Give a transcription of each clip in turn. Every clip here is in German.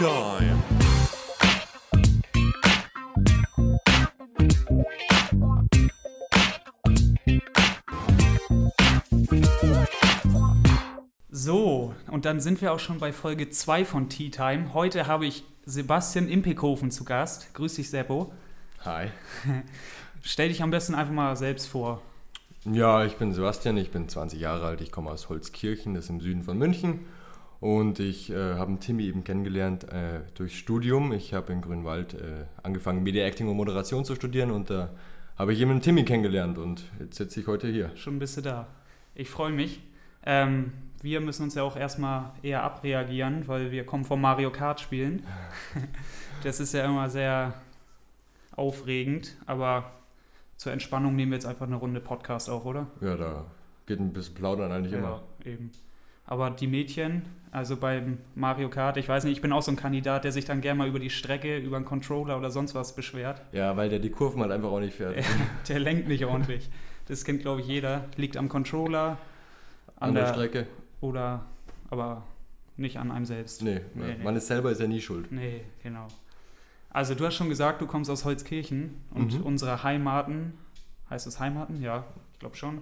Time. So, und dann sind wir auch schon bei Folge 2 von Tea Time. Heute habe ich Sebastian Impekhofen zu Gast. Grüß dich, Seppo. Hi. Stell dich am besten einfach mal selbst vor. Ja, ich bin Sebastian, ich bin 20 Jahre alt, ich komme aus Holzkirchen, das ist im Süden von München. Und ich äh, habe Timmy eben kennengelernt äh, durch Studium. Ich habe in Grünwald äh, angefangen, Media Acting und Moderation zu studieren und da habe ich einen Timmy kennengelernt und jetzt sitze ich heute hier. Schon bist du da. Ich freue mich. Ähm, wir müssen uns ja auch erstmal eher abreagieren, weil wir kommen vom Mario Kart spielen. das ist ja immer sehr aufregend, aber zur Entspannung nehmen wir jetzt einfach eine Runde Podcast auf, oder? Ja, da geht ein bisschen plaudern eigentlich immer. Ja, eben. Aber die Mädchen, also beim Mario Kart, ich weiß nicht, ich bin auch so ein Kandidat, der sich dann gerne mal über die Strecke, über einen Controller oder sonst was beschwert. Ja, weil der die Kurven halt einfach auch nicht fährt. Der, der lenkt nicht ordentlich. Das kennt, glaube ich, jeder. Liegt am Controller, An der Strecke. oder aber nicht an einem selbst. Nee, Nee, man ist selber ist ja nie schuld. Nee, genau. Also du hast schon gesagt, du kommst aus Holzkirchen und Mhm. unsere Heimaten, heißt es Heimaten? Ja, ich glaube schon.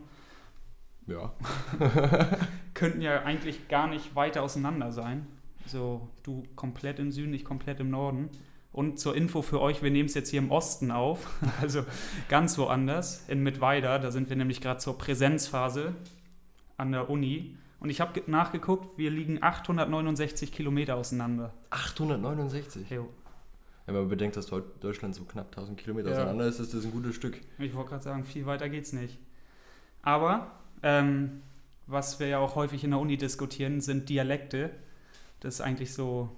Ja. Könnten ja eigentlich gar nicht weiter auseinander sein. So, du komplett im Süden, ich komplett im Norden. Und zur Info für euch, wir nehmen es jetzt hier im Osten auf, also ganz woanders, in Mittweida. Da sind wir nämlich gerade zur Präsenzphase an der Uni. Und ich habe nachgeguckt, wir liegen 869 Kilometer auseinander. 869. Jo. Wenn man bedenkt, dass Deu- Deutschland so knapp 1000 Kilometer Ja. auseinander ist, ist das ein gutes Stück. Ich wollte gerade sagen, viel weiter geht's nicht. Aber ähm, was wir ja auch häufig in der Uni diskutieren, sind Dialekte. Das ist eigentlich so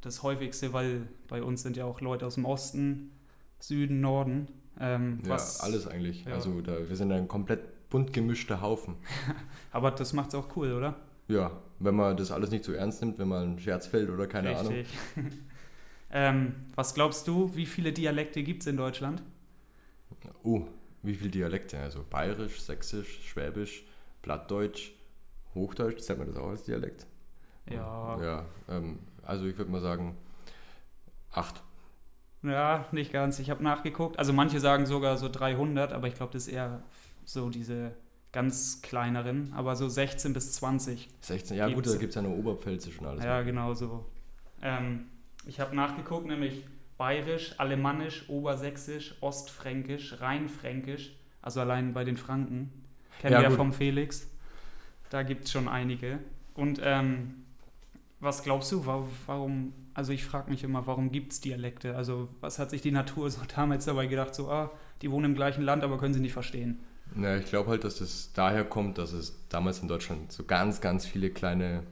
das häufigste, weil bei uns sind ja auch Leute aus dem Osten, Süden, Norden. Ähm, Ja, was, alles eigentlich. Ja. Also da, wir sind ein komplett bunt gemischter Haufen. Aber das macht's auch cool, oder? Ja, wenn man das alles nicht so ernst nimmt, wenn man ein Scherz fällt oder keine Ahnung. Richtig. ähm, was glaubst du, wie viele Dialekte gibt's in Deutschland? Oh, wie viele Dialekte? Also Bayerisch, Sächsisch, Schwäbisch, Plattdeutsch, Hochdeutsch, zählt man das auch als Dialekt? Ja, Ja, ähm, also ich würde mal sagen acht. Ja, nicht ganz. Ich habe nachgeguckt. Also manche sagen sogar so 300, aber ich glaube, das ist eher so diese ganz kleineren, aber so 16 bis 20. 16, ja gut, Gibt's. da gibt es ja nur Oberpfälzisch und alles. Ja, genau so. Ähm, ich habe nachgeguckt, nämlich Bayerisch, Alemannisch, Obersächsisch, Ostfränkisch, Rheinfränkisch, also allein bei den Franken. Kennen Ja, wir ja vom Felix. Da gibt es schon einige. Und ähm, was glaubst du, wa- warum, also ich frage mich immer, warum gibt es Dialekte? Also was hat sich die Natur so damals dabei gedacht, so, ah, die wohnen im gleichen Land, aber können sie nicht verstehen? Ja, ich glaube halt, dass das daher kommt, dass es damals in Deutschland so ganz, ganz viele kleine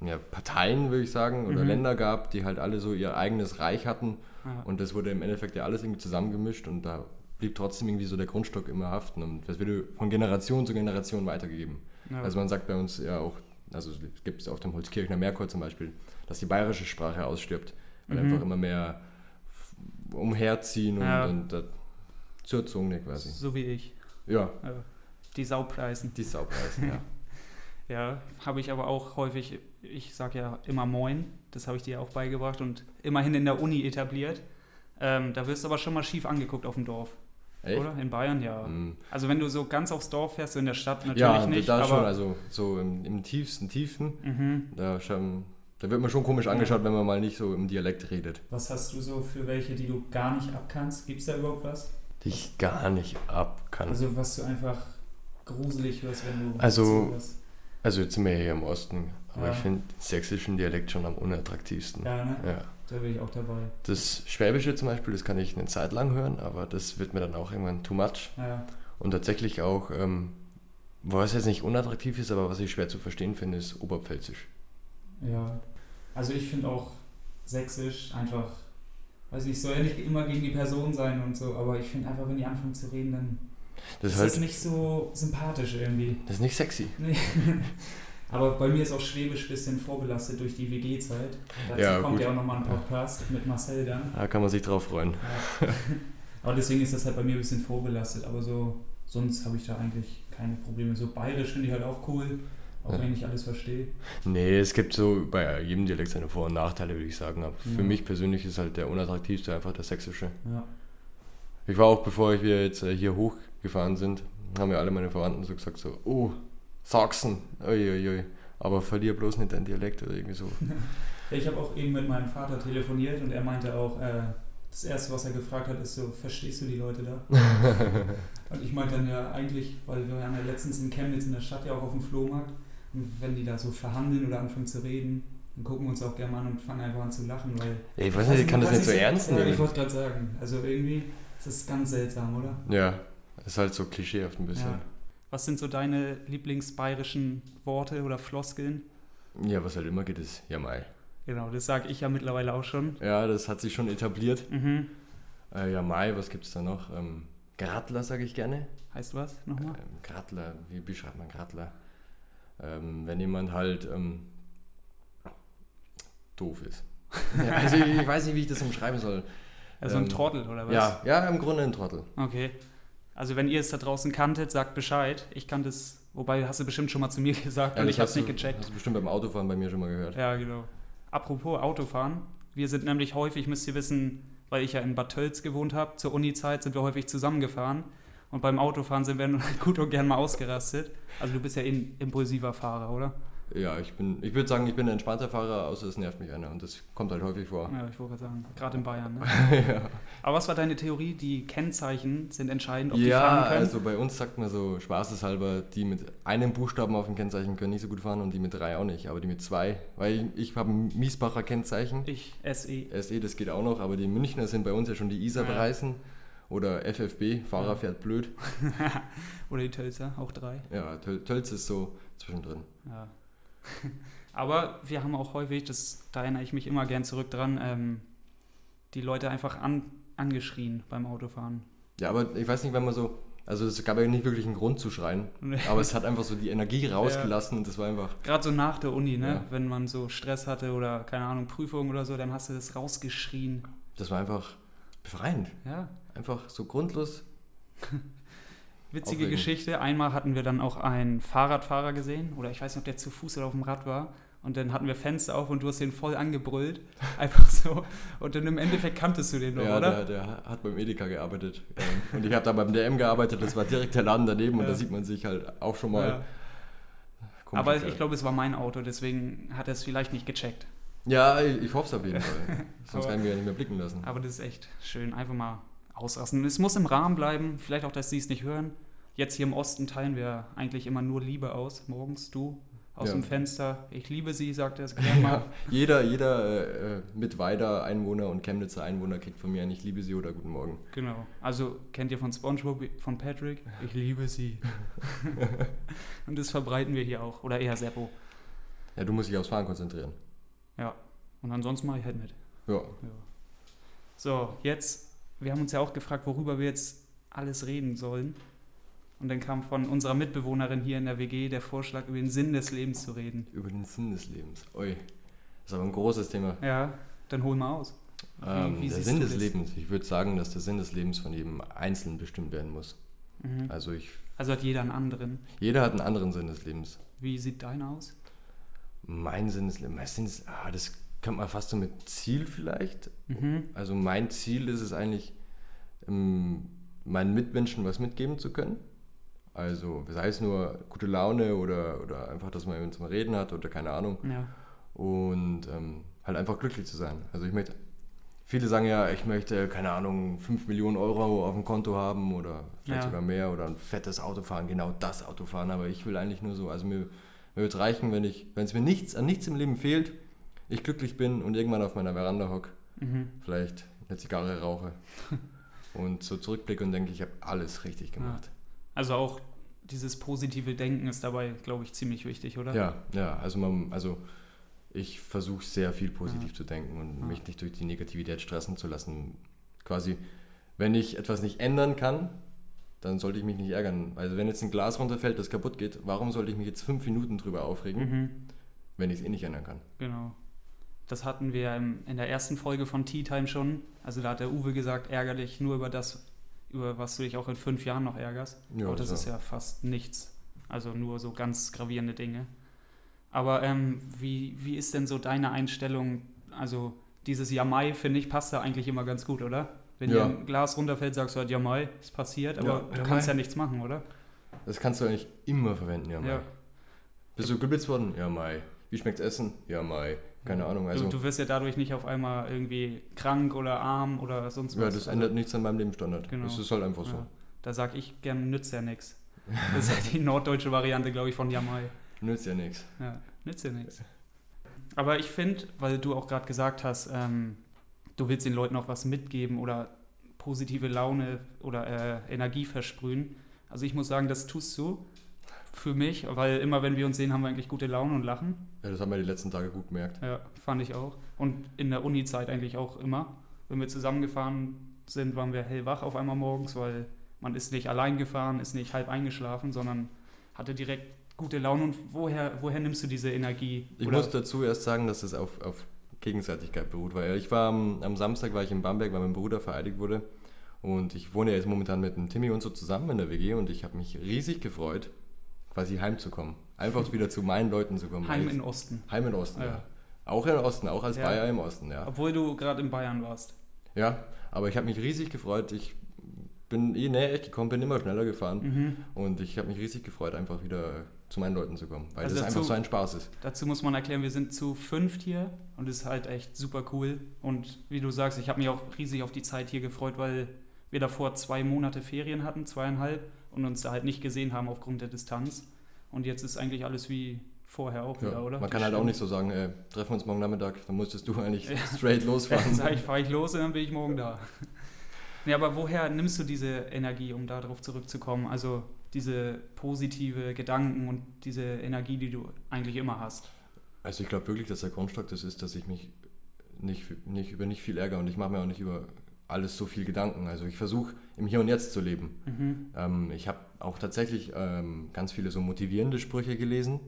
ja, Parteien, würde ich sagen, oder Mhm. Länder gab, die halt alle so ihr eigenes Reich hatten. Ja. Und das wurde im Endeffekt ja alles irgendwie zusammengemischt und da blieb trotzdem irgendwie so der Grundstock immer haften. Und das wurde von Generation zu Generation weitergegeben. Ja. Also man sagt bei uns ja auch, also es gibt es auf dem Holzkirchner Merkur zum Beispiel, dass die bayerische Sprache ausstirbt, weil Mhm. einfach immer mehr umherziehen und, Ja. und äh, zur Zunge quasi. so wie ich. Ja, Ja. Die Saupreisen. die Saupreisen, ja. Ja, habe ich aber auch häufig, ich sage ja immer Moin, das habe ich dir auch beigebracht und immerhin in der Uni etabliert. Ähm, da wirst du aber schon mal schief angeguckt auf dem Dorf, Echt? oder? In Bayern, ja. Mm. Also wenn du so ganz aufs Dorf fährst, so in der Stadt natürlich Ja, nicht, da aber schon, also so im, im tiefsten Tiefen, mhm. da, schon, da wird man schon komisch angeschaut, wenn man mal nicht so im Dialekt redet. Was hast du so für welche, die du gar nicht abkannst? Gibt es da überhaupt was? Die ich gar nicht ab kann. Also, was du einfach gruselig hörst, wenn du Also- zuhörst. jetzt sind wir hier im Osten, aber Ja. ich finde sächsischen Dialekt schon am unattraktivsten. Ja, ne? Ja. Da bin ich auch dabei. Das Schwäbische zum Beispiel, das kann ich eine Zeit lang hören, aber das wird mir dann auch irgendwann too much. Ja, Und tatsächlich auch, ähm, was jetzt nicht unattraktiv ist, aber was ich schwer zu verstehen finde, ist Oberpfälzisch. Ja, also ich finde auch Sächsisch einfach, weiß nicht, soll ja nicht immer gegen die Person sein und so, aber ich finde einfach, wenn die anfangen zu reden, dann Das ist ist halt, das nicht so sympathisch irgendwie. das ist nicht sexy. Nee. aber bei mir ist auch Schwäbisch ein bisschen vorbelastet durch die WG-Zeit. Dazu Ja, kommt gut. ja auch nochmal ein Podcast mit Marcel dann. Da kann man sich drauf freuen. Ja. aber deswegen ist das halt bei mir ein bisschen vorbelastet, aber so, sonst habe ich da eigentlich keine Probleme. So bayerisch finde ich halt auch cool. Auch wenn ich nicht alles verstehe. Nee, es gibt so bei jedem Dialekt seine Vor- und Nachteile, würde ich sagen. Aber für Ja. mich persönlich ist halt der unattraktivste einfach der sächsische. Ja. Ich war auch, bevor wir jetzt äh, hier hochgefahren sind, haben mir alle meine Verwandten so gesagt, so, oh, Sachsen, uiuiui, aber verlier bloß nicht deinen Dialekt oder irgendwie so. Ja, Ich habe auch eben mit meinem Vater telefoniert und er meinte auch, äh, das Erste, was er gefragt hat, ist so, verstehst du die Leute da? und ich meinte dann ja eigentlich, weil wir waren ja letztens in Chemnitz in der Stadt ja auch auf dem Flohmarkt und wenn die da so verhandeln oder anfangen zu reden, dann gucken wir uns auch gerne mal an und fangen einfach an zu lachen, weil... Ich weiß nicht, ich kann das nicht so ernst ja, Ich nehmen. wollte gerade sagen, also irgendwie ist das ganz seltsam, oder? Ja, ist halt so klischeehaft ein bisschen. Ja. Was sind so deine lieblingsbayerischen Worte oder Floskeln? Ja, was halt immer geht, ist ja mai. Genau, das sage ich ja mittlerweile auch schon. Ja, das hat sich schon etabliert. Mhm. Äh, ja, mai, was gibt's da noch? Ähm, Gradler sage ich gerne. Heißt was nochmal? Ähm, Gradler, wie beschreibt man Gradler? Ähm, wenn jemand halt ähm, doof ist. ja, also ich, ich weiß nicht, wie ich das umschreiben soll. Also ein ähm, Trottel oder was? Ja, ja, im Grunde ein Trottel. Okay. Also wenn ihr es da draußen kanntet, sagt Bescheid. Ich kannte es, wobei hast du bestimmt schon mal zu mir gesagt Ja, und das ich habe es nicht gecheckt. Hast du bestimmt beim Autofahren bei mir schon mal gehört. Ja, genau. Apropos Autofahren. Wir sind nämlich häufig, müsst ihr wissen, weil ich ja in Bad Tölz gewohnt habe, zur Uni-Zeit sind wir häufig zusammengefahren. Und beim Autofahren sind wir gut und gern mal ausgerastet. Also du bist ja eh ein impulsiver Fahrer, oder? Ja, ich bin, ich würde sagen, ich bin ein entspannter Fahrer, außer es nervt mich einer und das kommt halt häufig vor. Ja, ich wollte gerade sagen, gerade in Bayern. Ne? ja, Aber was war deine Theorie? Die Kennzeichen sind entscheidend, ob die ja fahren können? also bei uns sagt man so spaßeshalber, die mit einem Buchstaben auf dem Kennzeichen können nicht so gut fahren und die mit drei auch nicht, aber die mit zwei, weil ich, ich habe ein Miesbacher Kennzeichen. ich. SE. SE, das geht auch noch, aber die Münchner sind bei uns ja schon die Isar Ja. bereisen. Oder FFB, Fahrer Ja. fährt blöd. Oder die Tölzer, auch drei. Ja, Töl Tölz ist so zwischendrin. Ja. Aber wir haben auch häufig, das, da erinnere ich mich immer gern zurück dran, ähm, die Leute einfach an, angeschrien beim Autofahren. Ja, aber ich weiß nicht, wenn man so. Also es gab ja nicht wirklich einen Grund zu schreien, aber es hat einfach so die Energie rausgelassen und das war einfach. Gerade so nach der Uni, ne? Ja. wenn man so Stress hatte oder keine Ahnung, Prüfung oder so, dann hast du das rausgeschrien. Das war einfach befreiend. Ja, Einfach so grundlos. witzige Aufregend. Geschichte. Einmal hatten wir dann auch einen Fahrradfahrer gesehen oder ich weiß nicht, ob der zu Fuß oder auf dem Rad war. Und dann hatten wir Fenster auf und du hast den voll angebrüllt. Einfach so. Und dann im Endeffekt kanntest du den noch, ja, oder? Der, der hat beim Edeka gearbeitet. Ähm, und ich habe da beim DM gearbeitet, das war direkt der Laden daneben und Ja. da sieht man sich halt auch schon mal. Ja. Komisch, Aber ich glaube, es war mein Auto, deswegen hat er es vielleicht nicht gecheckt. Ja, ich, ich hoffe es auf jeden Fall. Sonst werden wir ja nicht mehr blicken lassen. Aber das ist echt schön. Einfach mal ausrasten. Es muss im Rahmen bleiben. Vielleicht auch, dass sie es nicht hören. Jetzt hier im Osten teilen wir eigentlich immer nur Liebe aus. Morgens du aus Ja. dem Fenster. Ich liebe sie, sagt er es gerne mal. Jeder jeder äh, äh, Mittweida Einwohner und Chemnitzer Einwohner kriegt von mir ein Ich liebe Sie oder Guten Morgen. Genau. Also kennt ihr von SpongeBob, von Patrick? Ich liebe sie. Und das verbreiten wir hier auch. Oder eher Seppo. Ja, du musst dich aufs Fahren konzentrieren. Ja. Und ansonsten mache ich halt mit. Ja. Ja. So, jetzt, wir haben uns ja auch gefragt, worüber wir jetzt alles reden sollen. Und dann kam von unserer Mitbewohnerin hier in der WG der Vorschlag, über den Sinn des Lebens zu reden. Über den Sinn des Lebens. Ui. Das ist aber ein großes Thema. Ja, dann hol mal aus. Wie- Ähm, der Sinn des? Lebens. Ich würde sagen, dass der Sinn des Lebens von jedem Einzelnen bestimmt werden muss. Mhm. Also ich, Also hat jeder einen anderen. jeder hat einen anderen Sinn des Lebens. Wie sieht deiner aus? Mein Sinn des Lebens, mein Sinn des, ah, das könnte man fast so mit Ziel vielleicht. Mhm. Also mein Ziel ist es eigentlich, ähm, meinen Mitmenschen was mitgeben zu können. Also sei es nur gute Laune oder, oder einfach, dass man zum Reden hat oder keine Ahnung. Ja. Und ähm, halt einfach glücklich zu sein. Also ich möchte, viele sagen ja, ich möchte, keine Ahnung, 5 Millionen Euro auf dem Konto haben oder vielleicht Ja. sogar mehr oder ein fettes Auto fahren, genau das Auto fahren, aber ich will eigentlich nur so, also mir, mir wird es reichen, wenn ich, wenn es mir nichts, an nichts im Leben fehlt, ich glücklich bin und irgendwann auf meiner Veranda hock, Mhm. vielleicht eine Zigarre rauche und so zurückblicke und denke, ich habe alles richtig gemacht. Also auch dieses positive Denken ist dabei, glaube ich, ziemlich wichtig, oder? Ja, ja, also man, also ich versuche sehr viel positiv zu denken und Ja. mich nicht durch die Negativität stressen zu lassen. Quasi, wenn ich etwas nicht ändern kann, dann sollte ich mich nicht ärgern. Also wenn jetzt ein Glas runterfällt, das kaputt geht, warum sollte ich mich jetzt fünf Minuten drüber aufregen, Mhm. wenn ich es eh nicht ändern kann? Genau. Das hatten wir in der ersten Folge von Tea Time schon. Also da hat der Uwe gesagt, ärger dich nur über das, über was du dich auch in fünf Jahren noch ärgerst. Ja, Aber das so. ist ja fast nichts. Also nur so ganz gravierende Dinge. Aber ähm, wie, wie ist denn so deine Einstellung? Also dieses Jamai, finde ich, passt da eigentlich immer ganz gut, oder? Wenn Ja. dir ein Glas runterfällt, sagst du halt Jamai, ist passiert, aber Ja, du Jamai. kannst ja nichts machen, oder? Das kannst du eigentlich immer verwenden, ja, Mai. Ja. Bist du geblitzt worden? Ja, Mai. Wie schmeckt's Essen? Ja, Mai. Keine Ahnung. Also, du, du wirst ja dadurch nicht auf einmal irgendwie krank oder arm oder sonst was. ja, das Also, ändert nichts an meinem Lebensstandard. Genau. Das ist halt einfach so. Ja. Da sag ich gern, nützt ja nix. Das ist ja die norddeutsche Variante, glaube ich, von Jamai. Nützt ja nichts. Ja, nützt ja nichts. Aber ich finde, weil du auch gerade gesagt hast, ähm, du willst den Leuten auch was mitgeben oder positive Laune oder äh, Energie versprühen. Also ich muss sagen, das tust du für mich, weil immer wenn wir uns sehen, haben wir eigentlich gute Laune und lachen. Ja, das haben wir die letzten Tage gut gemerkt. Ja, fand ich auch. Und in der Uni-Zeit eigentlich auch immer. Wenn wir zusammengefahren sind, waren wir hellwach auf einmal morgens, weil man ist nicht allein gefahren, ist nicht halb eingeschlafen, sondern hatte direkt gute Laune. Und woher, woher nimmst du diese Energie? Ich Oder- muss dazu erst sagen, dass es auf, auf Gegenseitigkeit beruht, weil ich war am, am Samstag war ich in Bamberg, weil mein Bruder vereidigt wurde und ich wohne jetzt momentan mit dem Timmy und so zusammen in der WG und ich habe mich riesig gefreut, quasi heimzukommen. Einfach wieder zu meinen Leuten zu kommen. Heim in Osten. Heim in Osten, ja. Ja. Auch im Osten, auch als Ja. Bayer im Osten, ja. Obwohl du gerade in Bayern warst. Ja, aber ich habe mich riesig gefreut. Ich bin eh näher gekommen, bin immer schneller gefahren Mhm. und ich habe mich riesig gefreut, einfach wieder zu meinen Leuten zu kommen, weil Also das dazu- einfach so ein Spaß ist. Dazu muss man erklären, wir sind zu fünft hier und es ist halt echt super cool. Und wie du sagst, ich habe mich auch riesig auf die Zeit hier gefreut, weil wir davor zwei Monate Ferien hatten, zweieinhalb, und uns da halt nicht gesehen haben aufgrund der Distanz. Und jetzt ist eigentlich alles wie vorher auch Ja, wieder, oder? man kann halt auch nicht so sagen, äh, treffen wir uns morgen Nachmittag, dann musstest du eigentlich Ja. straight losfahren. sage ich, fahre ich los und dann bin ich morgen da. Ja, aber woher nimmst du diese Energie, um darauf zurückzukommen? Also diese positive Gedanken und diese Energie, die du eigentlich immer hast. Also ich glaube wirklich, dass der Grundstock das ist, dass ich mich nicht, nicht über nicht viel ärgere und ich mache mir auch nicht über alles so viel Gedanken. Also ich versuche im Hier und Jetzt zu leben. Mhm. Ähm, ich habe auch tatsächlich ähm, ganz viele so motivierende Sprüche gelesen,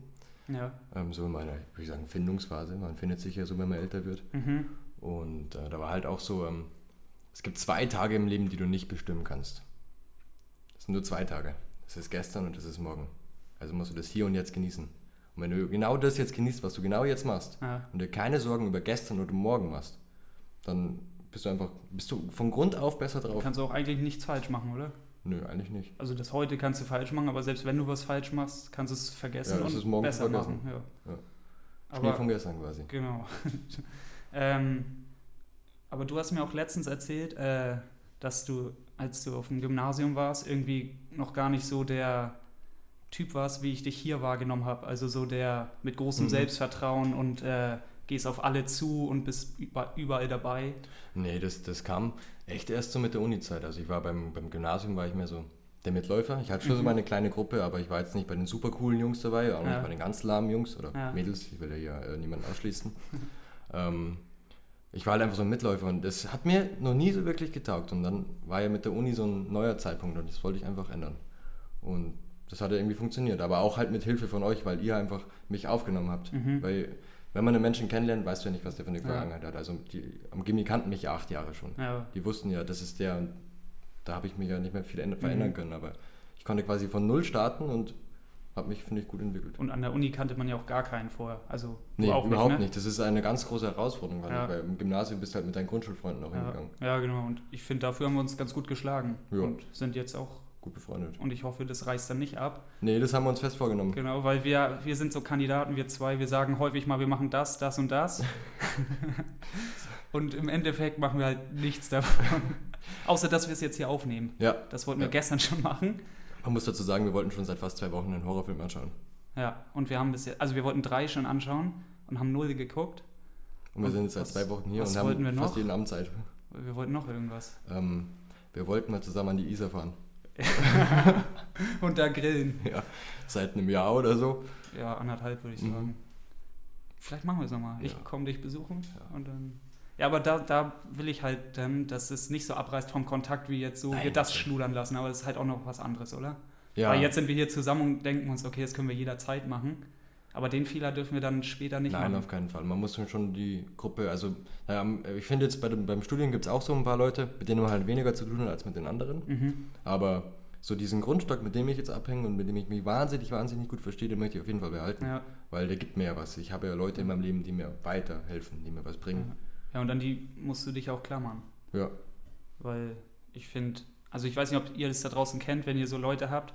Ja. ähm, so in meiner, würde ich sagen, Findungsphase. Man findet sich ja so, wenn man älter wird. Mhm. Und äh, da war halt auch so, ähm, es gibt zwei Tage im Leben, die du nicht bestimmen kannst. Das sind nur zwei Tage. Das ist gestern und das ist morgen. Also musst du das hier und jetzt genießen. Und wenn du genau das jetzt genießt, was du genau jetzt machst, Ja. und dir keine Sorgen über gestern oder morgen machst, dann bist du einfach, bist du von Grund auf besser drauf. Kannst du auch eigentlich nichts falsch machen, oder? Nö, eigentlich nicht. Also das heute kannst du falsch machen, aber selbst wenn du was falsch machst, kannst du es vergessen Ja, und ist morgen besser vergessen. machen. Ja. Ja. Aber, von gestern quasi. genau. ähm, aber du hast mir auch letztens erzählt, äh, dass du, als du auf dem Gymnasium warst, irgendwie noch gar nicht so der Typ warst, wie ich dich hier wahrgenommen habe. Also so der mit großem Mhm. Selbstvertrauen und äh, gehst auf alle zu und bist über, überall dabei. Nee, das, das kam echt erst so mit der Uni-Zeit. Also ich war beim, beim Gymnasium, war ich mehr so der Mitläufer. Ich hatte schon so Mhm. meine kleine Gruppe, aber ich war jetzt nicht bei den super coolen Jungs dabei, auch Ja. nicht bei den ganz lahmen Jungs oder Ja. Mädels. Ich will ja hier äh, niemanden ausschließen. ähm, ich war halt einfach so ein Mitläufer und das hat mir noch nie so wirklich getaugt. Und dann war ja mit der Uni so ein neuer Zeitpunkt und das wollte ich einfach ändern. Und das hat ja irgendwie funktioniert, aber auch halt mit Hilfe von euch, weil ihr einfach mich aufgenommen habt. Mhm. Weil wenn man einen Menschen kennenlernt, weißt du ja nicht, was der für eine Ja. Vergangenheit hat. Also die, am Gimmi kannten mich ja acht Jahre schon. Ja. Die wussten ja, das ist der und da habe ich mich ja nicht mehr viel Mhm. verändern können. Aber ich konnte quasi von null starten und habe mich, finde ich, gut entwickelt. Und an der Uni kannte man ja auch gar keinen vorher. Also Nee, auch überhaupt nicht. Ne? nicht. Das ist eine ganz große Herausforderung, weil, Ja. weil im Gymnasium bist du halt mit deinen Grundschulfreunden auch Ja, hingegangen. ja, genau. Und ich finde, dafür haben wir uns ganz gut geschlagen. Ja. Und sind jetzt auch, Gut befreundet. und ich hoffe, das reißt dann nicht ab. Nee, das haben wir uns fest vorgenommen. Genau, weil wir, wir sind so Kandidaten, wir zwei, wir sagen häufig mal, wir machen das, das und das. und im Endeffekt machen wir halt nichts davon. Außer, dass wir es jetzt hier aufnehmen. Ja, Das wollten wir Ja. gestern schon machen. man muss dazu sagen, wir wollten schon seit fast zwei Wochen einen Horrorfilm anschauen. Ja, und wir haben bis jetzt, also wir wollten drei schon anschauen und haben null geguckt. Und wir sind jetzt seit zwei Wochen hier und haben fast jeden Abend Zeit. Wir wollten noch irgendwas. Ähm, wir wollten mal zusammen an die Isar fahren. und da grillen. Ja, seit einem Jahr oder so. Ja, anderthalb würde ich Mhm. sagen. Vielleicht machen wir es nochmal. Ich Ja. komme dich besuchen Ja. und dann. Ja, aber da, da will ich halt, ähm, dass es nicht so abreißt vom Kontakt, wie jetzt so Nein, wir das okay. schludern lassen, aber es ist halt auch noch was anderes, oder? Ja, Weil jetzt sind wir hier zusammen und denken uns, okay, das können wir jederzeit machen. Aber den Fehler dürfen wir dann später nicht Nein, machen. auf keinen Fall. Man muss schon die Gruppe, also naja, ich finde jetzt bei dem, beim Studium gibt es auch so ein paar Leute, mit denen man halt weniger zu tun hat als mit den anderen. Mhm. Aber so diesen Grundstock, mit dem ich jetzt abhänge und mit dem ich mich wahnsinnig, wahnsinnig gut verstehe, den möchte ich auf jeden Fall behalten. Ja. Weil der gibt mir ja was. Ich habe ja Leute in meinem Leben, die mir weiterhelfen, die mir was bringen. Ja, und an die musst du dich auch klammern. Ja. Weil ich finde, also ich weiß nicht, ob ihr das da draußen kennt, wenn ihr so Leute habt,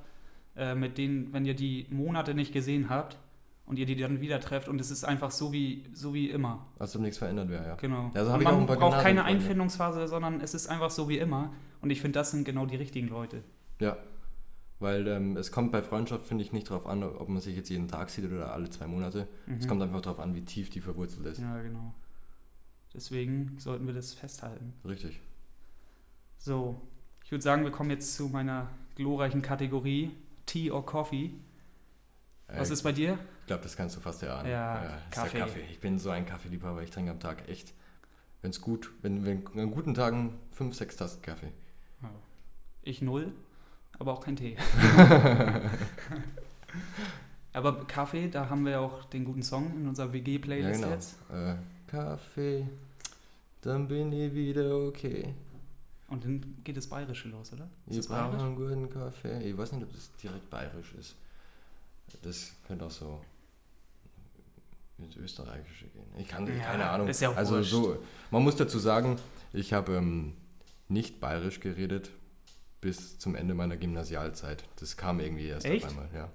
äh, mit denen, wenn ihr die Monate nicht gesehen habt und ihr die dann wieder trefft und es ist einfach so wie, so wie immer. Als ob nichts verändert wäre, ja. Genau. Ja, so hab Und ich auch man ein paar braucht keine. Einfindungsphase, sondern es ist einfach so wie immer. Und ich finde, das sind genau die richtigen Leute. Ja. Weil ähm, es kommt bei Freundschaft, finde ich, nicht darauf an, ob man sich jetzt jeden Tag sieht oder alle zwei Monate. Es Mhm. kommt einfach darauf an, wie tief die verwurzelt ist. Ja, genau. Deswegen sollten wir das festhalten. Richtig. So, ich würde sagen, wir kommen jetzt zu meiner glorreichen Kategorie Tea or Coffee. Was Äh, ist bei dir? Ich glaube, das kannst du fast erahnen. Ja, ist Kaffee. Der Kaffee. Ich bin so ein Kaffeeliebhaber. Ich trinke am Tag echt, wenn es gut, wenn, wenn an guten Tagen fünf, sechs Tassen Kaffee. Ich null, aber auch kein Tee. aber Kaffee, da haben wir auch den guten Song in unserer WG-Playlist ja, genau. jetzt. Äh, Kaffee, dann bin ich wieder okay. Und dann geht das Bayerische los, oder? Ist Ich das brauche einen guten Kaffee. Ich weiß nicht, ob das direkt bayerisch ist. Das könnte auch so ins Österreichische gehen. Ich kann Ja, keine Ahnung. ist ja auch also wurscht. so, man muss dazu sagen, ich habe ähm, nicht bayerisch geredet bis zum Ende meiner Gymnasialzeit. Das kam irgendwie erst Echt? auf einmal, ja.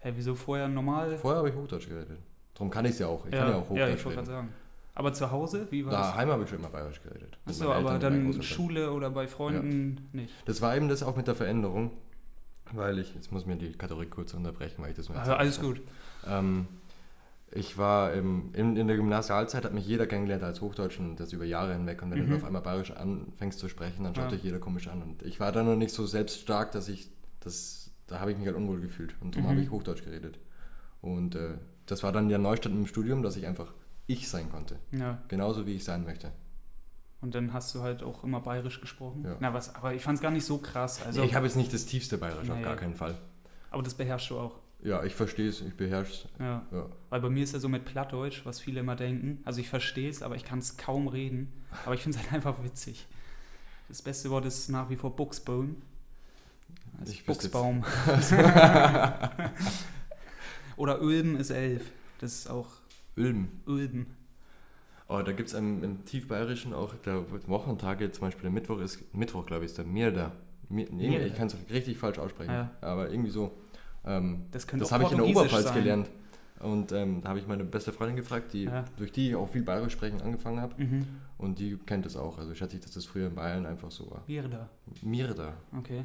Hä, wieso vorher normal? Vorher habe ich Hochdeutsch geredet. Darum kann ich es ja auch. Ich kann ja auch ja, Hochdeutsch ich wollte gerade reden. sagen. Aber zu Hause, wie war das? Daheim habe ich schon immer bayerisch geredet. Achso, aber Eltern dann. Schule oder bei Freunden nicht. Das war eben das auch mit der Veränderung, weil ich, jetzt muss mir die Kategorie kurz unterbrechen, weil ich das mir Also, alles gut. Ähm, ich war im, in, in der Gymnasialzeit, hat mich jeder kennengelernt als Hochdeutschen, und das über Jahre hinweg. Und wenn Mhm. du auf einmal bayerisch anfängst zu sprechen, dann schaut Ja. dich jeder komisch an. Und ich war da noch nicht so selbststark, dass ich, das, da habe ich mich halt unwohl gefühlt. Und darum Mhm. habe ich Hochdeutsch geredet. Und äh, das war dann der Neustand im Studium, dass ich einfach ich sein konnte. Ja. Genauso wie ich sein möchte. Und dann hast du halt auch immer bayerisch gesprochen. Ja. Na was, aber ich fand es gar nicht so krass. Also, ich habe jetzt nicht das tiefste Bayerisch, auf Nee. gar keinen Fall. aber das beherrschst du auch. Ja, ich verstehe es, ich beherrsche es. Ja. Ja. Weil bei mir ist ja so mit Plattdeutsch, was viele immer denken. Also ich verstehe es, aber ich kann es kaum reden. Aber ich finde es halt einfach witzig. Das beste Wort ist nach wie vor Buchsbaum. Also Ich Buchsbaum. Oder Ulben ist elf. Das ist auch Ulm. Ulben. Oh, da gibt es im, im Tiefbayerischen auch der Wochentage, zum Beispiel der Mittwoch ist, Mittwoch glaube ich, ist der Mirda. Mir, nee, Mirda. ich kann es richtig falsch aussprechen, Ja. aber irgendwie so. Ähm, Das das habe ich in der Oberpfalz sein. gelernt. Und ähm, da habe ich meine beste Freundin gefragt, die, Ja. durch die ich auch viel Bayerisch sprechen angefangen habe. Mhm. Und die kennt das auch. Also ich schätze, dass das früher in Bayern einfach so war. Mirda. Mirda. Okay.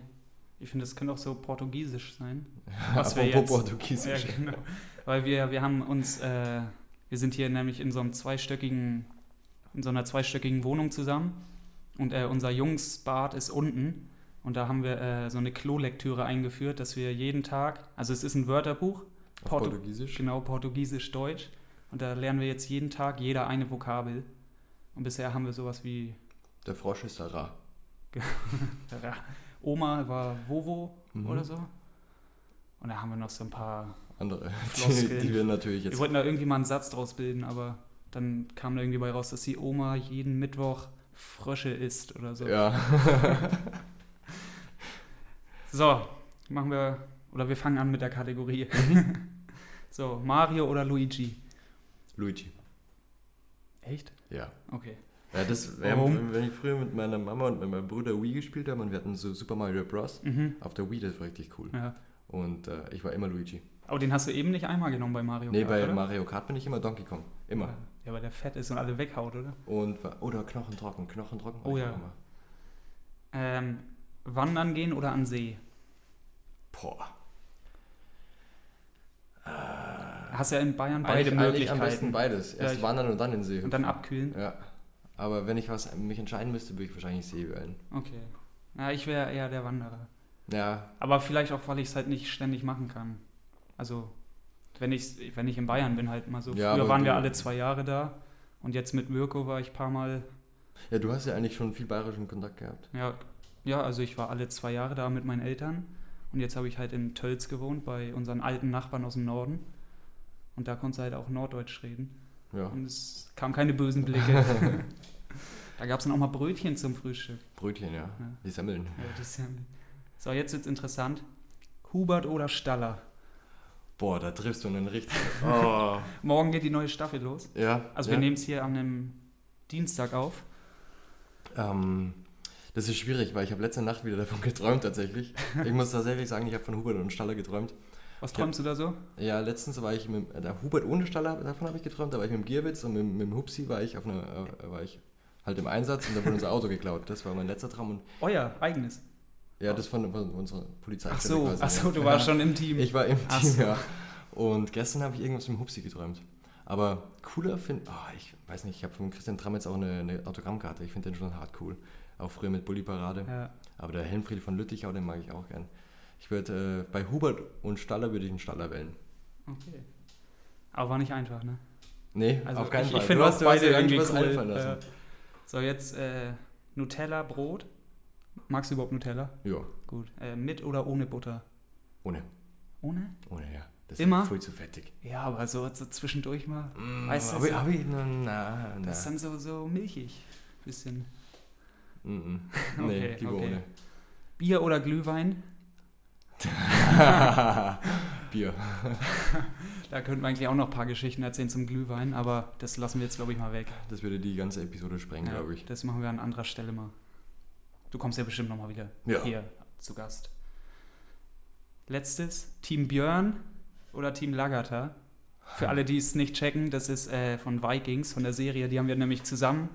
Ich finde, das könnte auch so portugiesisch sein. Was wir jetzt- Portugiesisch. Ja, genau. Weil wir, wir haben uns, äh, wir sind hier nämlich in so einem zweistöckigen, in so einer zweistöckigen Wohnung zusammen. Und äh, unser Jungsbad ist unten. Und da haben wir äh, so eine Klolektüre eingeführt, dass wir jeden Tag, also es ist ein Wörterbuch, Portu- Portugiesisch. genau Portugiesisch-Deutsch und da lernen wir jetzt jeden Tag jeder eine Vokabel. Und bisher haben wir sowas wie Der Frosch ist der Ra. Oma war Vovo Mhm. oder so. Und da haben wir noch so ein paar Andere, die, die wir natürlich Wir jetzt. wollten da irgendwie mal einen Satz draus bilden, aber dann kam da irgendwie bei raus, dass die Oma jeden Mittwoch Frösche isst oder so. Ja. So, machen wir, oder wir fangen an mit der Kategorie. so, Mario oder Luigi? Luigi. Echt? Ja. Okay. Ja, das, wir Warum? wenn ich früher mit meiner Mama und mit meinem Bruder Wii gespielt habe und wir hatten so Super Mario Bros. Mhm. auf der Wii, das war richtig cool. Ja. Und äh, ich war immer Luigi. Aber den hast du eben nicht einmal genommen bei Mario nee, Kart, bei oder? Mario Kart bin ich immer Donkey Kong. Immer. Ja, weil der fett ist und alle weghaut, oder? Und oder Knochentrocken. Knochentrocken Oh ja. immer. Ähm, wandern gehen oder an See? Boah. Hast ja in Bayern beide Eigentlich- eigentlich Möglichkeiten. am besten beides. Ja, Erst ich- wandern und dann in See. und dann abkühlen? Ja. Aber wenn ich was mich entscheiden müsste, würde ich wahrscheinlich See wählen. Okay. Ja, ich wäre eher der Wanderer. Ja, Aber vielleicht auch, weil ich es halt nicht ständig machen kann. Also, wenn ich, wenn ich in Bayern bin, halt mal so. Ja, Früher waren du- wir alle zwei Jahre da. Und jetzt mit Mirko war ich ein paar Mal. ja, du hast ja eigentlich schon viel bayerischen Kontakt gehabt. Ja, ja, also ich war alle zwei Jahre da mit meinen Eltern. Und jetzt habe ich halt in Tölz gewohnt, bei unseren alten Nachbarn aus dem Norden. Und da konnte halt auch Norddeutsch reden. Ja. Und es kamen keine bösen Blicke. da gab es dann auch mal Brötchen zum Frühstück. Brötchen, ja. Ja. Die Semmeln. Ja, ist ja, So, jetzt wird's interessant. Hubert oder Staller? Boah, da triffst du einen richtig. Oh. Morgen geht die neue Staffel los. ja. Also ja. wir nehmen es hier an einem Dienstag auf. Ähm, das ist schwierig, weil ich habe letzte Nacht wieder davon geträumt tatsächlich. Ich muss tatsächlich sagen, ich habe von Hubert und Staller geträumt. Was Ja. träumst du da so? Ja, letztens war ich mit äh, der Hubert ohne Staller, davon habe ich geträumt, da war ich mit dem Gierwitz und mit, mit dem Hupsi war ich auf einer, äh, war ich halt im Einsatz und da wurde unser Auto geklaut. Das war mein letzter Traum und Euer eigenes. Ja, das von, von unserer Polizei. Ach so, ach so du warst schon im Team. Ich war im Ach Team, so. ja. Und gestern habe ich irgendwas mit dem Hupsi geträumt. Aber cooler finde oh, ich weiß nicht, ich habe von Christian Tramitz auch eine, eine Autogrammkarte. Ich finde den schon hart cool. Auch früher mit Bulli Parade. Ja. Aber der Helmfried von Lüttichau, den mag ich auch gern. Ich würde, äh, bei Hubert und Staller würde ich einen Staller wählen. Okay. Aber war nicht einfach, ne? Nee, Also auf keinen ich, Fall. Ich finde Du auch beide irgendwie irgendwas cool. einfallen lassen. Ja. So, jetzt äh, Nutella, Brot. Magst du überhaupt Nutella? Ja, Gut. Äh, mit oder ohne Butter? ohne. Ohne? Ohne, ja. Das Immer? ist voll zu fettig. Ja, aber so, so zwischendurch mal. Mm, Weißt du, hab ich, so- hab ich, na, na, na. Das ist dann so, so milchig. Bisschen. Mm, mm. Nee, Okay, lieber okay. Bier oder Glühwein? ohne. Bier. Da könnten wir eigentlich auch noch ein paar Geschichten erzählen zum Glühwein, aber das lassen wir jetzt, glaube ich, mal weg. Das würde die ganze Episode sprengen, Ja, glaube ich. Das machen wir an anderer Stelle mal. Du kommst ja bestimmt nochmal wieder Ja. hier zu Gast. Letztes, Team Björn oder Team Lagata? Für alle, die es nicht checken, das ist äh, von Vikings, von der Serie. Die haben wir nämlich zusammen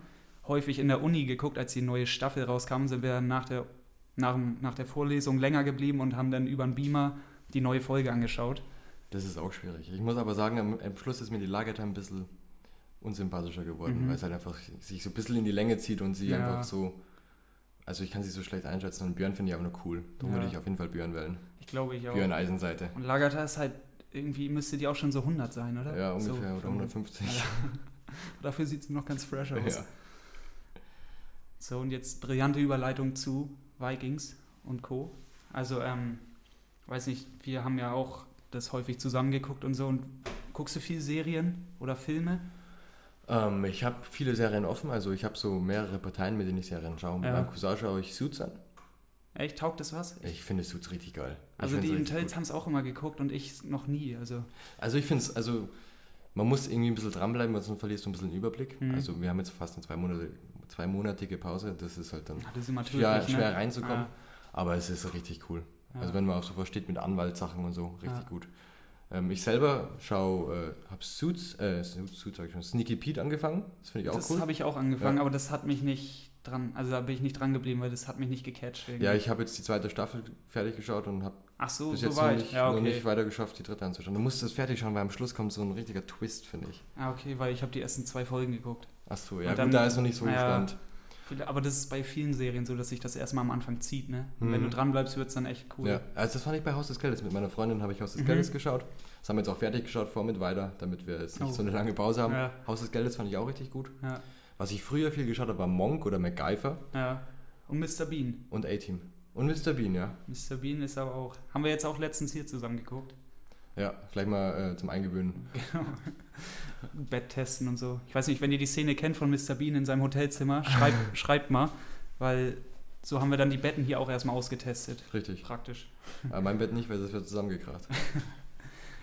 häufig in der Uni geguckt. Als die neue Staffel rauskam, sind wir nach der, nach, nach der Vorlesung länger geblieben und haben dann über den Beamer die neue Folge angeschaut. Das ist auch schwierig. Ich muss aber sagen, am, am Schluss ist mir die Lagertime ein bisschen unsympathischer geworden, Mhm. weil es halt einfach sich so ein bisschen in die Länge zieht und sie Ja. einfach so. Also ich kann sie so schlecht einschätzen und Björn finde ich aber nur cool. Darum Ja. würde ich auf jeden Fall Björn wählen. Ich glaube, ich auch. Björn Eisenseite. Und Lagata ist halt, irgendwie müsste die auch schon so 100 sein, oder? Ja, ungefähr. So, oder 150. Ja. Dafür sieht sie noch ganz fresh aus. Ja. So, und jetzt brillante Überleitung zu Vikings und Co. Also, ähm, weiß nicht, wir haben ja auch das häufig zusammengeguckt und so. Und guckst du viel Serien oder Filme? Ähm, ich habe viele Serien offen, also ich habe so mehrere Parteien, mit denen ich Serien schaue. Mit Ja. meinem Cousin schaue ich Suits an. Echt, taugt das was? Ich finde Suits richtig geil. Ich also, die Intels haben es auch immer geguckt und ich noch nie. Also, Also ich finde es, also man muss irgendwie ein bisschen dranbleiben, sonst verlierst du ein bisschen den Überblick. Mhm. Also wir haben jetzt fast eine zwei Monate, zweimonatige Pause, das ist halt dann ist schwer, ne? schwer reinzukommen. Ah, Aber es ist richtig cool. ja. Also wenn man auch so versteht mit Anwaltssachen und so, richtig Ja. gut. Ähm, ich selber schaue, äh, habe Suits, äh, Suits, sag ich schon, Sneaky Pete angefangen. Das finde ich auch das cool. habe ich auch angefangen, Ja. aber das hat mich nicht dran, also da bin ich nicht dran geblieben, weil das hat mich nicht gecatcht. irgendwie. Ja, ich habe jetzt die zweite Staffel fertig geschaut und habe Ach so, bis so jetzt noch weit. nicht, ja, noch okay. nicht weiter geschafft, die dritte anzuschauen. Du musst das fertig schauen, weil am Schluss kommt so ein richtiger Twist, finde ich. Ah, okay, weil ich habe die ersten zwei Folgen geguckt. Ach so, ja, Und dann- gut, da ist noch nicht so ja, gespannt. Aber das ist bei vielen Serien so, dass sich das erstmal am Anfang zieht, ne? Mhm. Wenn du dran bleibst, wird es dann echt cool. Ja, also das fand ich bei Haus des Geldes. Mit meiner Freundin habe ich Haus des Mhm. Geldes geschaut. Das haben wir jetzt auch fertig geschaut, vor mit weiter, damit wir jetzt nicht Oh. so eine lange Pause haben. Ja. Haus des Geldes fand ich auch richtig gut. Ja, Was ich früher viel geschaut habe, war Monk oder MacGyver ja. Und Mr. Bean. und A-Team. Und Mr. Bean, ja. Mr. Bean ist aber auch. Haben wir jetzt auch letztens hier zusammen geguckt. Ja, gleich mal äh, zum Eingewöhnen. Genau. Bett testen und so. Ich weiß nicht, wenn ihr die Szene kennt von Mr. Bean in seinem Hotelzimmer, schreibt, schreibt mal, weil so haben wir dann die Betten hier auch erstmal ausgetestet. Richtig. Praktisch. Aber mein Bett nicht, weil das wird zusammengekracht.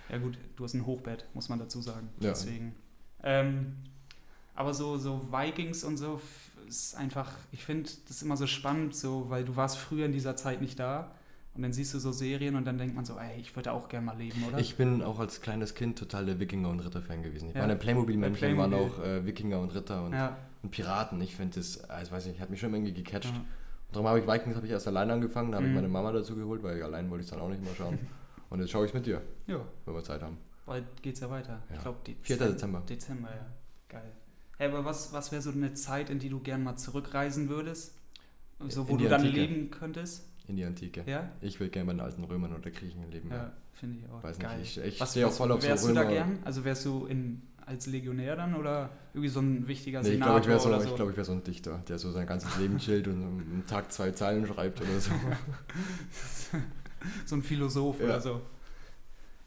Ja gut, du hast ein Hochbett, muss man dazu sagen. Ja. Deswegen. Ähm, aber so, so Vikings und so ist einfach, ich finde das immer so spannend, so, weil du warst früher in dieser Zeit nicht da und dann siehst du so Serien und dann denkt man so, ey, ich würde auch gerne mal leben, oder? Ich bin auch als kleines Kind total der Wikinger- und Ritter-Fan gewesen. Ich Ja. war ein Playmobil-Mensch, Bei und waren Playmobil. auch äh, Wikinger und Ritter und, ja, und Piraten. Ich finde das, also weiß nicht, hat mich schon irgendwie gecatcht. ja. Darum habe ich Vikings habe ich erst alleine angefangen, da habe ich Mhm. meine Mama dazu geholt, weil allein wollte ich es dann auch nicht mehr schauen. Und jetzt schaue ich es mit dir, ja, wenn wir Zeit haben. bald geht's ja weiter. Ich glaube, 4. Dezember. Dezember, ja. Geil. Hey, aber was, was wäre so eine Zeit, in die du gern mal zurückreisen würdest? So, wo du dann Antike. leben könntest? In die Antike. Ja? Ich will gerne bei den alten Römern oder Griechen leben. Ja, finde ich auch. Weiß Geil. nicht, ich, ich Was, was voll auf so wärst du da Römer. gern? Also wärst du in, als Legionär dann oder irgendwie so ein wichtiger Nee, ich Senator glaube, ich wäre so, oder ich so? glaub, ich wär so ein Dichter, der so sein ganzes Leben chillt und am Tag zwei Zeilen schreibt oder so. so ein Philosoph Ja. oder so.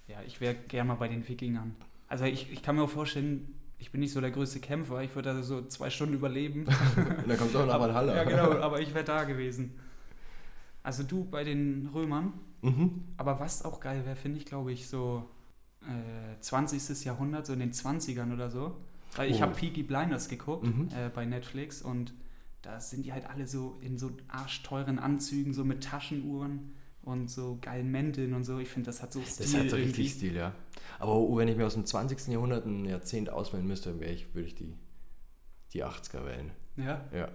Ja, ich wäre gern mal bei den Wikingern. Also ich, ich kann mir auch vorstellen, ich bin nicht so der größte Kämpfer, ich würde da so zwei Stunden überleben. und dann kommt auch nach Valhalla. ja, genau, aber ich wäre da gewesen. Also du bei den Römern, Mhm. aber was auch geil wäre, finde ich, glaube ich, so äh, 20. Jahrhundert, so in den 20ern oder so. Weil ich Oh. habe Peaky Blinders geguckt Mhm. äh, bei Netflix und da sind die halt alle so in so arschteuren Anzügen, so mit Taschenuhren und so geilen Mänteln und so. Ich finde, das hat so Stil Das hat so richtig Stil, ja. Aber wenn ich mir aus dem 20. Jahrhundert ein Jahrzehnt auswählen müsste, wäre ich, würde ich die, die 80er wählen. Ja? Ja.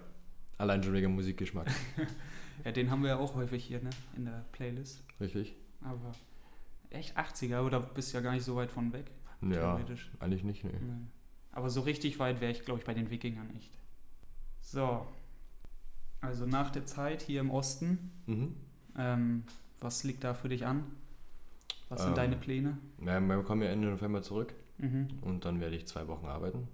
Allein schon wegen Musikgeschmack. ja, den haben wir ja auch häufig hier ne, in der Playlist. Richtig? Aber echt 80er, oder bist du ja gar nicht so weit von weg? Ja, Theoretisch. eigentlich nicht, ne. Nee. Aber so richtig weit wäre ich, glaube ich, bei den Wikingern nicht. So. Also nach der Zeit hier im Osten, Mhm. ähm, was liegt da für dich an? Was sind Ähm, deine Pläne? Ja, wir kommen ja Ende November zurück Mhm. und dann werde ich zwei Wochen arbeiten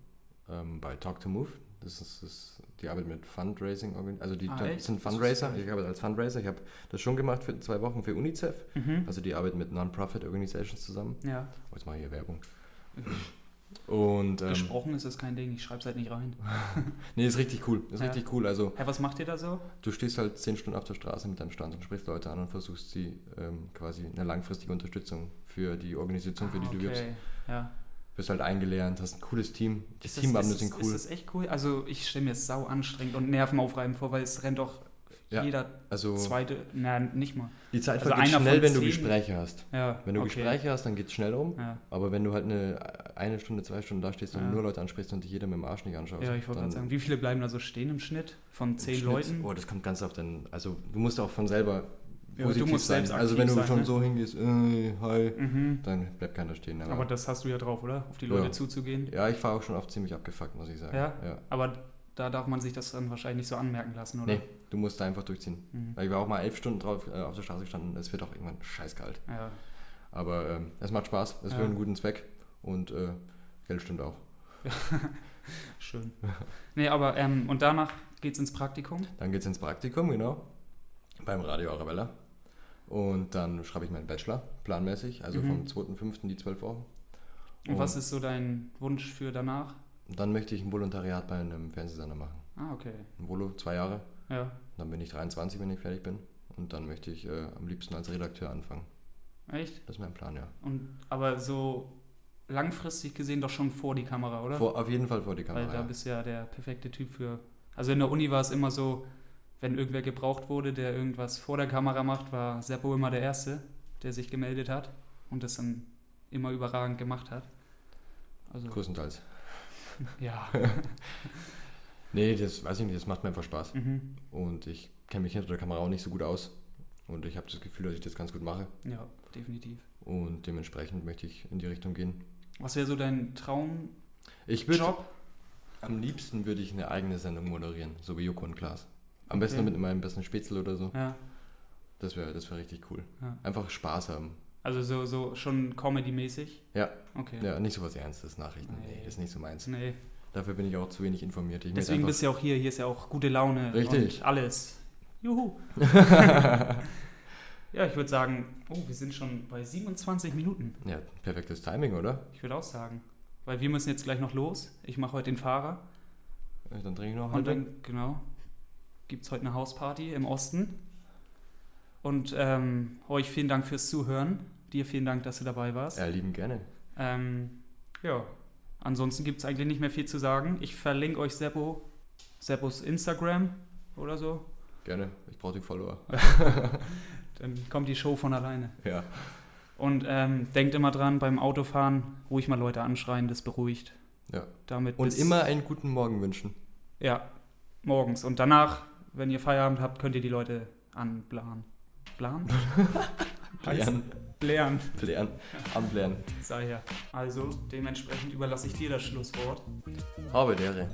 ähm, bei Talk to Move. Das ist, das, die Arbeit mit Fundraising, also die Ah, sind Fundraiser. Ich arbeite als Fundraiser. Ich habe das schon gemacht für zwei Wochen für UNICEF. Mhm. Also die arbeiten mit Non-Profit Organizations zusammen. ja. Oh, jetzt mache ich hier Werbung. Und ähm, Gesprochen ist das kein Ding, ich schreibe es halt nicht rein. nee, ist richtig cool. Ist Ja. richtig cool. Also Hä, was macht ihr da so? du stehst halt zehn Stunden auf der Straße mit deinem Stand und sprichst Leute an und versuchst sie ähm, quasi eine langfristige Unterstützung für die Organisation, für die Ah, du wirbst. okay. Ja. Bist halt eingelernt, hast ein cooles Team. Die Ist das- ist sind das- cool. Ist das echt cool? Also ich stelle mir es sau anstrengend und nervenaufreibend vor, weil es rennt doch Ja. jeder Also zweite, nein, nicht mal. die Zeit also vergeht einer schnell, wenn du Gespräche hast. Ja, Wenn du okay. Gespräche hast, dann geht es schnell um. Ja, Aber wenn du halt eine, eine Stunde, zwei Stunden da stehst und nur Leute ansprichst und dich jeder mit dem Arsch nicht anschaut, ja ich wollte gerade sagen, wie viele bleiben da so stehen im Schnitt? Von zehn Leuten? Oh, das kommt ganz auf den. Also du musst auch von selber Ja, positiv du musst sein. selbst also wenn du sein, schon ne? so hingehst, äh, hi, Mhm. dann bleibt keiner stehen. Aber, Aber das hast du ja drauf, oder? Auf die Leute Ja. zuzugehen. ja, ich war auch schon oft ziemlich abgefuckt, muss ich sagen. Ja? ja. Aber da darf man sich das dann wahrscheinlich nicht so anmerken lassen, oder? Nee, du musst da einfach durchziehen. Mhm. Weil Ich war auch mal elf Stunden drauf äh, auf der Straße gestanden, es wird auch irgendwann scheißkalt. Ja. Aber ähm, es macht Spaß, es Ja. für einen guten Zweck und äh, Geld stimmt auch. Schön. nee, aber ähm, und danach geht's ins Praktikum. Dann geht es ins Praktikum, genau, beim Radio Arabella. Und dann schreibe ich meinen Bachelor, planmäßig, also Mhm. vom 2.5. die zwölf Wochen. Und was ist so dein Wunsch für danach? Und dann möchte ich ein Volontariat bei einem Fernsehsender machen. Ah, okay. Ein Volo, zwei Jahre. Ja. Dann bin ich 23, wenn ich fertig bin. Und dann möchte ich äh, am liebsten als Redakteur anfangen. Echt? Das ist mein Plan, ja. Und aber so langfristig gesehen doch schon vor die Kamera, oder? Vor, auf jeden Fall vor die Kamera. Weil da ja. bist du ja der perfekte Typ für. Also in der Uni war es immer so, wenn irgendwer gebraucht wurde, der irgendwas vor der Kamera macht, war Seppo immer der Erste, der sich gemeldet hat und das dann immer überragend gemacht hat. Also Größtenteils. ja. Nee, das weiß ich nicht, das macht mir einfach Spaß. mhm. Und ich kenne mich hinter der Kamera auch nicht so gut aus. Und ich habe das Gefühl, dass ich das ganz gut mache. Ja, definitiv. Und dementsprechend möchte ich in die Richtung gehen. Was wäre so dein Traumjob? Ich würde am liebsten würde ich eine eigene Sendung moderieren, so wie Joko und Klaas. Am besten Okay. mit meinem besten Spätzle oder so. Ja. Das wäre das wär richtig cool. Ja. Einfach Spaß haben. Also so, so schon Comedy-mäßig? Ja. Okay. Ja, nicht so was Ernstes, Nachrichten. Nee, Nee. das ist nicht so meins. Nee. Dafür bin ich auch zu wenig informiert. Ich Deswegen bist du ja auch hier. Hier ist ja auch gute Laune Richtig. und alles. Juhu. ja, ich würde sagen, oh, wir sind schon bei 27 Minuten. Ja, perfektes Timing, oder? Ich würde auch sagen. Weil wir müssen jetzt gleich noch los. Ich mache heute den Fahrer. Dann trinke ich noch Und halbe. dann, genau, gibt es heute eine Hausparty im Osten. Und ähm, euch vielen Dank fürs Zuhören. Dir vielen Dank, dass du dabei warst. Ja, lieben gerne. Ähm, ja, ansonsten gibt es eigentlich nicht mehr viel zu sagen. Ich verlinke euch Seppo, Seppos Instagram oder so. Gerne. Ich brauche die Follower. Dann kommt die Show von alleine. Ja. Und ähm, denkt immer dran, beim Autofahren ruhig mal Leute anschreien, das beruhigt. Ja. Damit Und immer einen guten Morgen wünschen. Ja, morgens. Und danach, wenn ihr Feierabend habt, könnt ihr die Leute anblahen. Blahen? Blären. Blären, Blären. Anblären. sei her. Also, dementsprechend überlasse ich dir das Schlusswort. Habe Ehre.